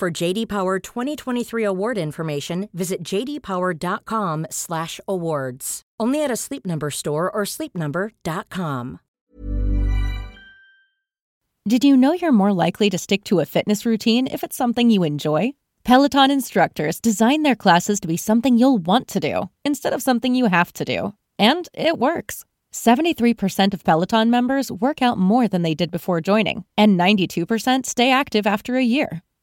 For JD Power 2023 award information, visit jdpower.com/awards. Only at a Sleep Number store or sleepnumber.com. Did you know you're more likely to stick to a fitness routine if it's something you enjoy? Peloton instructors design their classes to be something you'll want to do instead of something you have to do. And it works. 73% of Peloton members work out more than they did before joining, and 92% stay active after a year.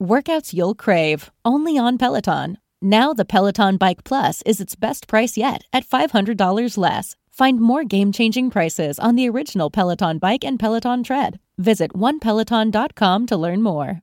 Workouts you'll crave, only on Peloton. Now, the Peloton Bike Plus is its best price yet at $500 less. Find more game changing prices on the original Peloton Bike and Peloton Tread. Visit onepeloton.com to learn more.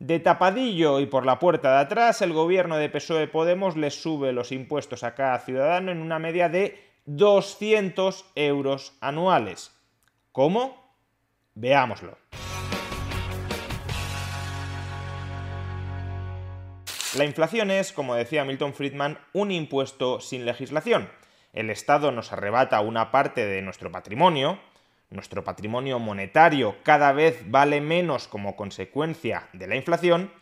De tapadillo y por la puerta de atrás, el gobierno de PSOE Podemos le sube los impuestos a cada ciudadano en una media de 200 euros anuales. ¿Cómo? Veámoslo. La inflación es, como decía Milton Friedman, un impuesto sin legislación. El Estado nos arrebata una parte de nuestro patrimonio, nuestro patrimonio monetario cada vez vale menos como consecuencia de la inflación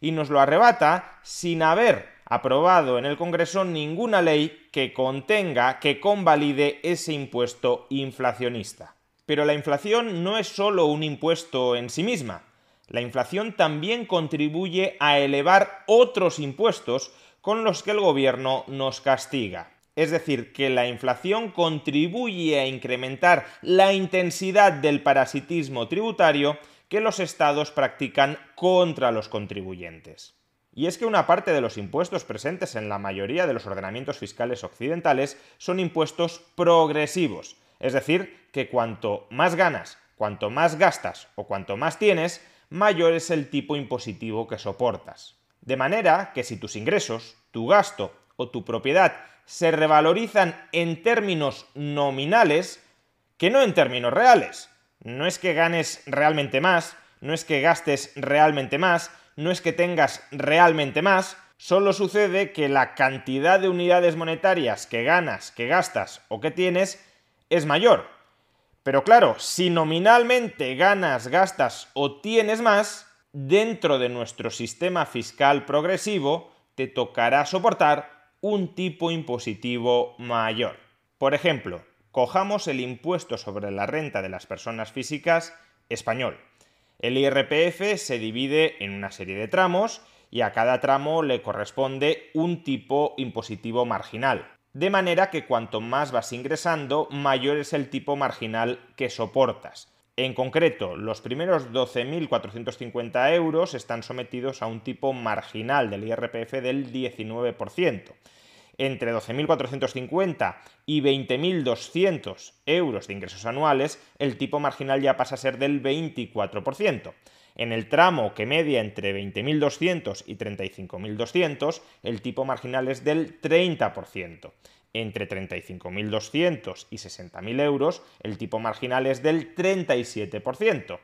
y nos lo arrebata sin haber aprobado en el Congreso ninguna ley que contenga, que convalide ese impuesto inflacionista. Pero la inflación no es solo un impuesto en sí misma. La inflación también contribuye a elevar otros impuestos con los que el gobierno nos castiga. Es decir, que la inflación contribuye a incrementar la intensidad del parasitismo tributario que los estados practican contra los contribuyentes. Y es que una parte de los impuestos presentes en la mayoría de los ordenamientos fiscales occidentales son impuestos progresivos, es decir, que cuanto más ganas, cuanto más gastas o cuanto más tienes, mayor es el tipo impositivo que soportas. De manera que si tus ingresos, tu gasto o tu propiedad se revalorizan en términos nominales que no en términos reales. No es que ganes realmente más, no es que gastes realmente más, no es que tengas realmente más, solo sucede que la cantidad de unidades monetarias que ganas, que gastas o que tienes es mayor. Pero claro, si nominalmente ganas, gastas o tienes más, dentro de nuestro sistema fiscal progresivo te tocará soportar un tipo impositivo mayor. Por ejemplo, cojamos el impuesto sobre la renta de las personas físicas español. El IRPF se divide en una serie de tramos y a cada tramo le corresponde un tipo impositivo marginal. De manera que cuanto más vas ingresando, mayor es el tipo marginal que soportas. En concreto, los primeros 12.450 euros están sometidos a un tipo marginal del IRPF del 19%. Entre 12.450 y 20.200 euros de ingresos anuales, el tipo marginal ya pasa a ser del 24%. En el tramo que media entre 20.200 y 35.200, el tipo marginal es del 30% entre 35.200 y 60.000 euros, el tipo marginal es del 37%.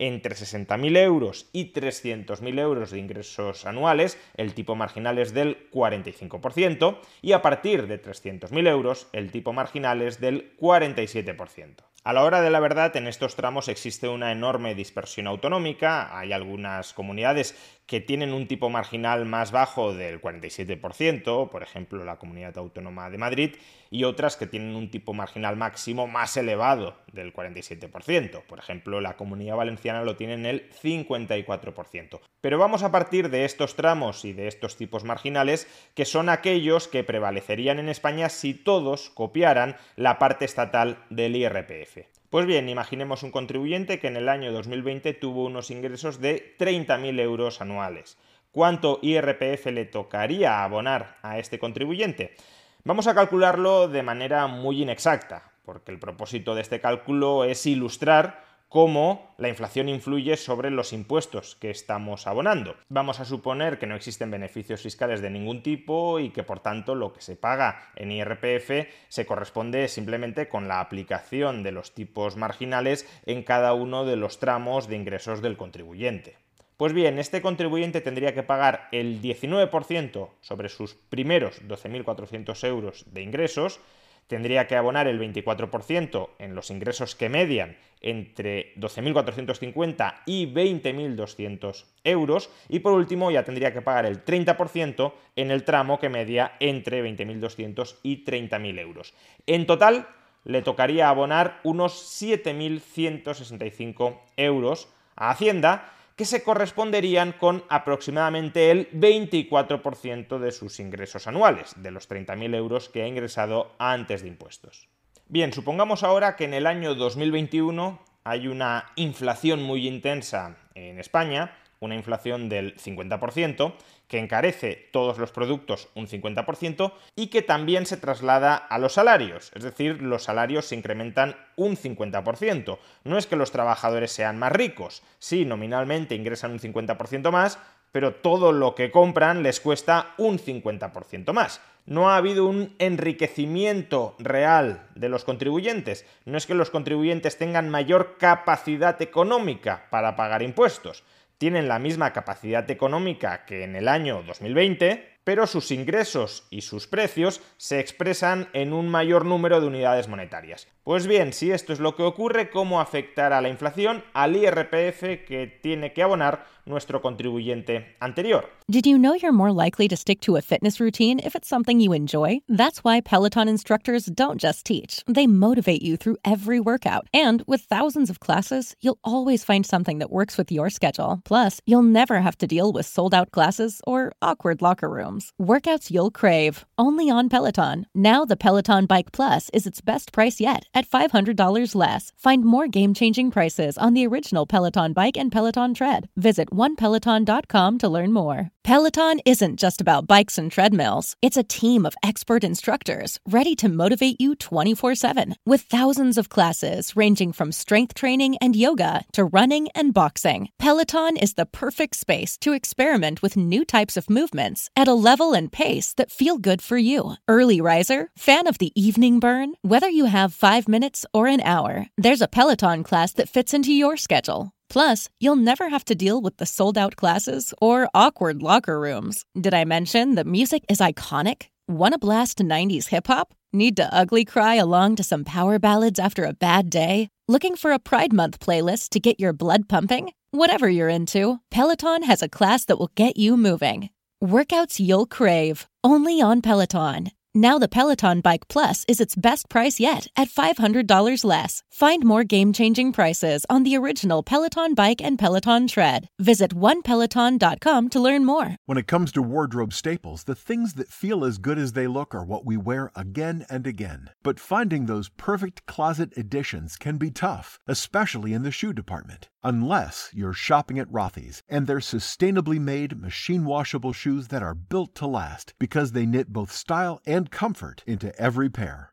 entre 60.000 euros y 300.000 euros de ingresos anuales, el tipo marginal es del 45%, y a partir de 300.000 euros, el tipo marginal es del 47%. A la hora de la verdad, en estos tramos existe una enorme dispersión autonómica. Hay algunas comunidades que tienen un tipo marginal más bajo del 47%, por ejemplo la Comunidad Autónoma de Madrid, y otras que tienen un tipo marginal máximo más elevado del 47%. Por ejemplo, la Comunidad Valenciana lo tiene en el 54%. Pero vamos a partir de estos tramos y de estos tipos marginales, que son aquellos que prevalecerían en España si todos copiaran la parte estatal del IRPF. Pues bien, imaginemos un contribuyente que en el año 2020 tuvo unos ingresos de 30.000 euros anuales. ¿Cuánto IRPF le tocaría abonar a este contribuyente? Vamos a calcularlo de manera muy inexacta, porque el propósito de este cálculo es ilustrar cómo la inflación influye sobre los impuestos que estamos abonando. Vamos a suponer que no existen beneficios fiscales de ningún tipo y que por tanto lo que se paga en IRPF se corresponde simplemente con la aplicación de los tipos marginales en cada uno de los tramos de ingresos del contribuyente. Pues bien, este contribuyente tendría que pagar el 19% sobre sus primeros 12.400 euros de ingresos, tendría que abonar el 24% en los ingresos que median entre 12.450 y 20.200 euros y por último ya tendría que pagar el 30% en el tramo que media entre 20.200 y 30.000 euros. En total le tocaría abonar unos 7.165 euros a Hacienda que se corresponderían con aproximadamente el 24% de sus ingresos anuales, de los 30.000 euros que ha ingresado antes de impuestos. Bien, supongamos ahora que en el año 2021 hay una inflación muy intensa en España una inflación del 50%, que encarece todos los productos un 50% y que también se traslada a los salarios, es decir, los salarios se incrementan un 50%. No es que los trabajadores sean más ricos, sí, nominalmente ingresan un 50% más, pero todo lo que compran les cuesta un 50% más. No ha habido un enriquecimiento real de los contribuyentes. No es que los contribuyentes tengan mayor capacidad económica para pagar impuestos tienen la misma capacidad económica que en el año 2020, pero sus ingresos y sus precios se expresan en un mayor número de unidades monetarias. Pues bien, si esto es lo que ocurre, ¿cómo afectará la inflación al IRPF que tiene que abonar nuestro contribuyente anterior? Did you know you're more likely to stick to a fitness routine if it's something you enjoy? That's why Peloton instructors don't just teach, they motivate you through every workout. And with thousands of classes, you'll always find something that works with your schedule. Plus, you'll never have to deal with sold out classes or awkward locker rooms. Workouts you'll crave, only on Peloton. Now, the Peloton Bike Plus is its best price yet at $500 less. Find more game changing prices on the original Peloton bike and Peloton tread. Visit onepeloton.com to learn more. Peloton isn't just about bikes and treadmills, it's a team of expert instructors ready to motivate you 24 7 with thousands of classes ranging from strength training and yoga to running and boxing. Peloton is the perfect space to experiment with new types of movements at a and pace that feel good for you. Early riser, fan of the evening burn, whether you have five minutes or an hour, there's a Peloton class that fits into your schedule. Plus, you'll never have to deal with the sold out classes or awkward locker rooms. Did I mention that music is iconic? Want to blast 90s hip hop? Need to ugly cry along to some power ballads after a bad day? Looking for a Pride Month playlist to get your blood pumping? Whatever you're into, Peloton has a class that will get you moving. Workouts you'll crave, only on Peloton. Now the Peloton Bike Plus is its best price yet at $500 less. Find more game-changing prices on the original Peloton Bike and Peloton Tread. Visit onepeloton.com to learn more. When it comes to wardrobe staples, the things that feel as good as they look are what we wear again and again. But finding those perfect closet additions can be tough, especially in the shoe department. Unless you're shopping at Rothy's and their sustainably made machine washable shoes that are built to last because they knit both style and and comfort into every pair.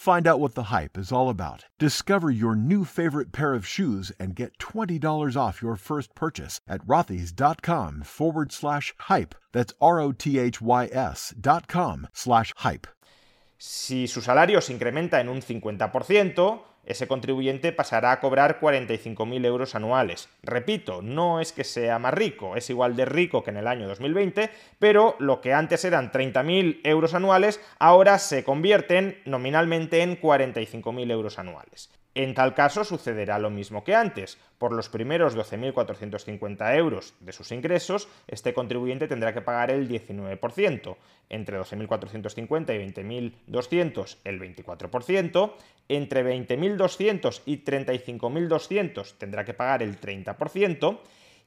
Find out what the hype is all about. Discover your new favorite pair of shoes and get $20 off your first purchase at rothys.com forward slash hype. That's R O T H Y S dot com slash hype. Si su salario se incrementa en un 50%, ese contribuyente pasará a cobrar 45.000 euros anuales. Repito, no es que sea más rico, es igual de rico que en el año 2020, pero lo que antes eran 30.000 euros anuales, ahora se convierten nominalmente en 45.000 euros anuales. En tal caso sucederá lo mismo que antes. Por los primeros 12.450 euros de sus ingresos, este contribuyente tendrá que pagar el 19%, entre 12.450 y 20.200 el 24%, entre 20.200 y 35.200 tendrá que pagar el 30%,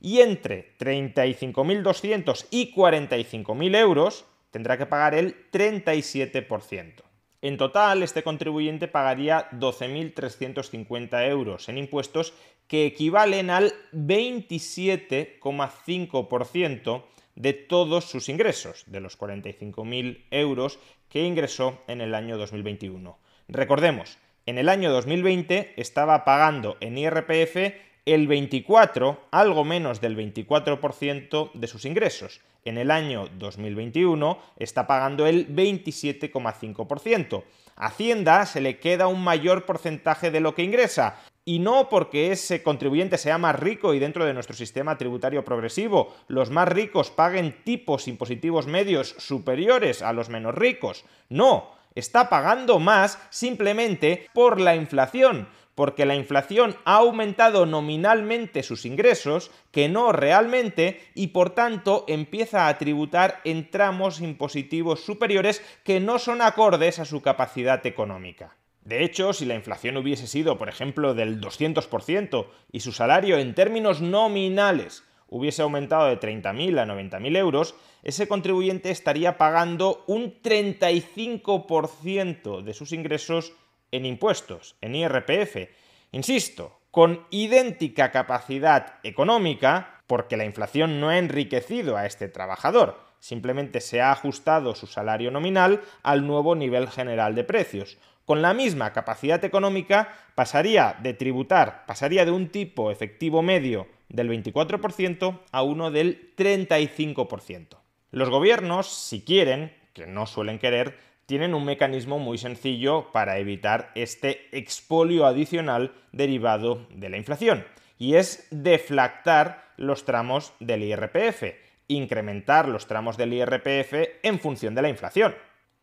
y entre 35.200 y 45.000 euros tendrá que pagar el 37%. En total, este contribuyente pagaría 12.350 euros en impuestos que equivalen al 27,5% de todos sus ingresos, de los 45.000 euros que ingresó en el año 2021. Recordemos, en el año 2020 estaba pagando en IRPF el 24, algo menos del 24% de sus ingresos. En el año 2021 está pagando el 27,5%. Hacienda se le queda un mayor porcentaje de lo que ingresa, y no porque ese contribuyente sea más rico y dentro de nuestro sistema tributario progresivo los más ricos paguen tipos impositivos medios superiores a los menos ricos. No, está pagando más simplemente por la inflación porque la inflación ha aumentado nominalmente sus ingresos, que no realmente, y por tanto empieza a tributar en tramos impositivos superiores que no son acordes a su capacidad económica. De hecho, si la inflación hubiese sido, por ejemplo, del 200% y su salario en términos nominales hubiese aumentado de 30.000 a 90.000 euros, ese contribuyente estaría pagando un 35% de sus ingresos en impuestos, en IRPF. Insisto, con idéntica capacidad económica, porque la inflación no ha enriquecido a este trabajador, simplemente se ha ajustado su salario nominal al nuevo nivel general de precios. Con la misma capacidad económica pasaría de tributar, pasaría de un tipo efectivo medio del 24% a uno del 35%. Los gobiernos, si quieren, que no suelen querer, tienen un mecanismo muy sencillo para evitar este expolio adicional derivado de la inflación, y es deflactar los tramos del IRPF, incrementar los tramos del IRPF en función de la inflación.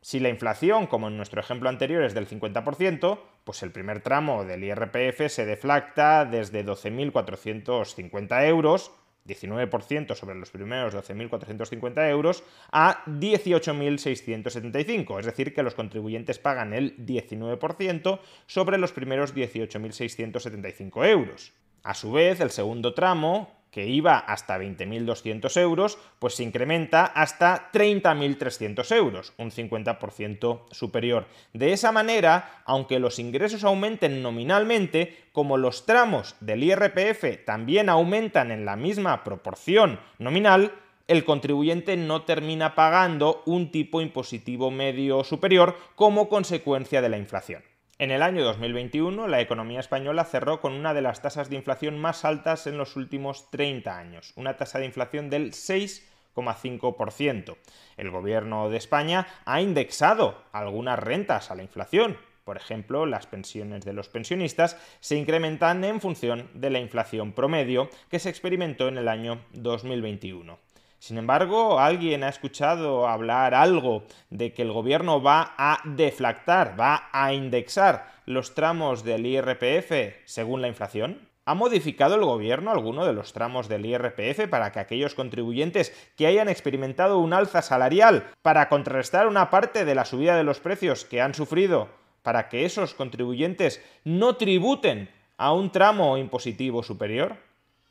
Si la inflación, como en nuestro ejemplo anterior, es del 50%, pues el primer tramo del IRPF se deflacta desde 12.450 euros 19% sobre los primeros 12.450 euros a 18.675, es decir, que los contribuyentes pagan el 19% sobre los primeros 18.675 euros. A su vez, el segundo tramo, que iba hasta 20.200 euros, pues se incrementa hasta 30.300 euros, un 50% superior. De esa manera, aunque los ingresos aumenten nominalmente, como los tramos del IRPF también aumentan en la misma proporción nominal, el contribuyente no termina pagando un tipo impositivo medio superior como consecuencia de la inflación. En el año 2021, la economía española cerró con una de las tasas de inflación más altas en los últimos 30 años, una tasa de inflación del 6,5%. El gobierno de España ha indexado algunas rentas a la inflación. Por ejemplo, las pensiones de los pensionistas se incrementan en función de la inflación promedio que se experimentó en el año 2021. Sin embargo, ¿alguien ha escuchado hablar algo de que el gobierno va a deflactar, va a indexar los tramos del IRPF según la inflación? ¿Ha modificado el gobierno alguno de los tramos del IRPF para que aquellos contribuyentes que hayan experimentado un alza salarial para contrarrestar una parte de la subida de los precios que han sufrido para que esos contribuyentes no tributen a un tramo impositivo superior?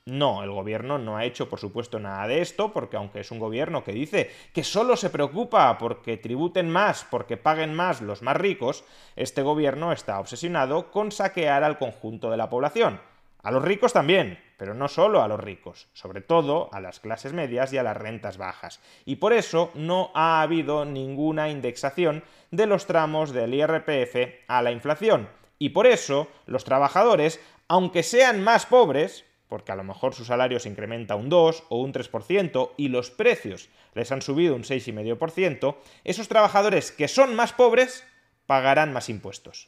No, el gobierno no ha hecho, por supuesto, nada de esto, porque aunque es un gobierno que dice que solo se preocupa porque tributen más, porque paguen más los más ricos, este gobierno está obsesionado con saquear al conjunto de la población. A los ricos también, pero no solo a los ricos, sobre todo a las clases medias y a las rentas bajas. Y por eso no ha habido ninguna indexación de los tramos del IRPF a la inflación. Y por eso los trabajadores, aunque sean más pobres, porque a lo mejor su salario se incrementa un 2 o un 3% y los precios les han subido un 6,5%, esos trabajadores que son más pobres pagarán más impuestos.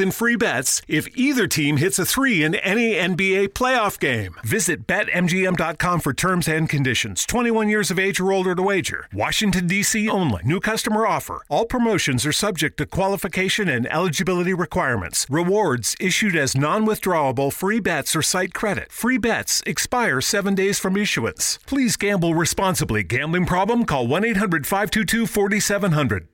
in free bets if either team hits a three in any NBA playoff game. Visit BetMGM.com for terms and conditions. 21 years of age or older to wager. Washington, D.C. only. New customer offer. All promotions are subject to qualification and eligibility requirements requirements. Rewards issued as non withdrawable free bets or site credit. Free bets expire seven days from issuance. Please gamble responsibly. Gambling problem? Call 1 800 522 4700.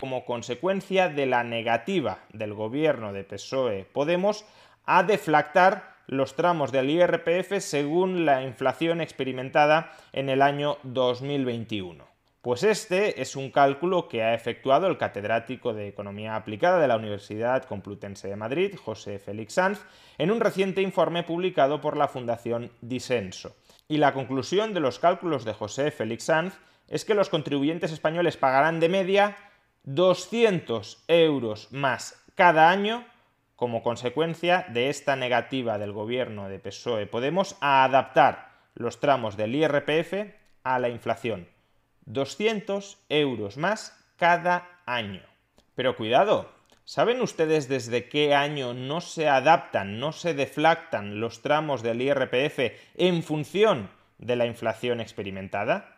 Como consecuencia de la negativa del gobierno de PSOE Podemos a deflactar los tramos del IRPF según la inflación experimentada en el año 2021. Pues este es un cálculo que ha efectuado el catedrático de Economía Aplicada de la Universidad Complutense de Madrid, José Félix Sanz, en un reciente informe publicado por la Fundación Disenso. Y la conclusión de los cálculos de José Félix Sanz es que los contribuyentes españoles pagarán de media 200 euros más cada año como consecuencia de esta negativa del gobierno de PSOE Podemos adaptar los tramos del IRPF a la inflación 200 euros más cada año. Pero cuidado, ¿saben ustedes desde qué año no se adaptan, no se deflactan los tramos del IRPF en función de la inflación experimentada?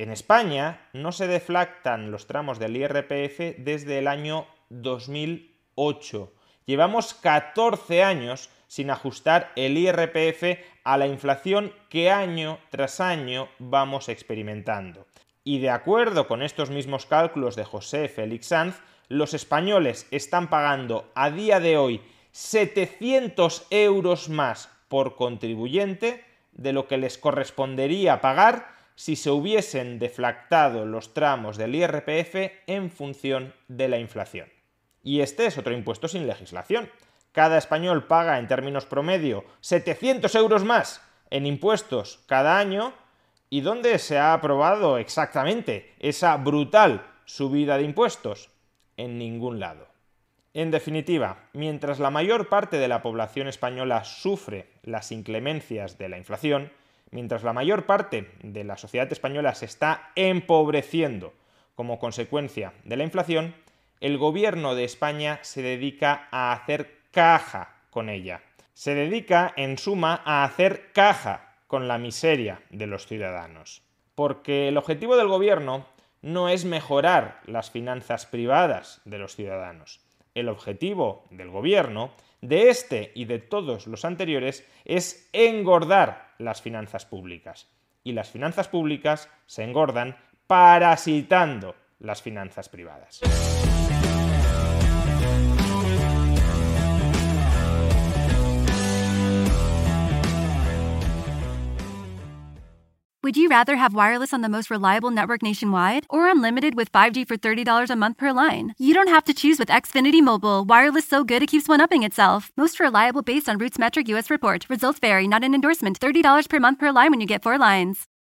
En España no se deflactan los tramos del IRPF desde el año 2008. Llevamos 14 años sin ajustar el IRPF a la inflación que año tras año vamos experimentando. Y de acuerdo con estos mismos cálculos de José Félix Sanz, los españoles están pagando a día de hoy 700 euros más por contribuyente de lo que les correspondería pagar si se hubiesen deflactado los tramos del IRPF en función de la inflación. Y este es otro impuesto sin legislación. Cada español paga en términos promedio 700 euros más en impuestos cada año ¿Y dónde se ha aprobado exactamente esa brutal subida de impuestos? En ningún lado. En definitiva, mientras la mayor parte de la población española sufre las inclemencias de la inflación, mientras la mayor parte de la sociedad española se está empobreciendo como consecuencia de la inflación, el gobierno de España se dedica a hacer caja con ella. Se dedica, en suma, a hacer caja con la miseria de los ciudadanos. Porque el objetivo del gobierno no es mejorar las finanzas privadas de los ciudadanos. El objetivo del gobierno, de este y de todos los anteriores, es engordar las finanzas públicas. Y las finanzas públicas se engordan parasitando las finanzas privadas. Would you rather have wireless on the most reliable network nationwide or unlimited with 5G for $30 a month per line? You don't have to choose with Xfinity Mobile. Wireless so good it keeps one upping itself. Most reliable based on Roots Metric US report. Results vary, not an endorsement. $30 per month per line when you get four lines.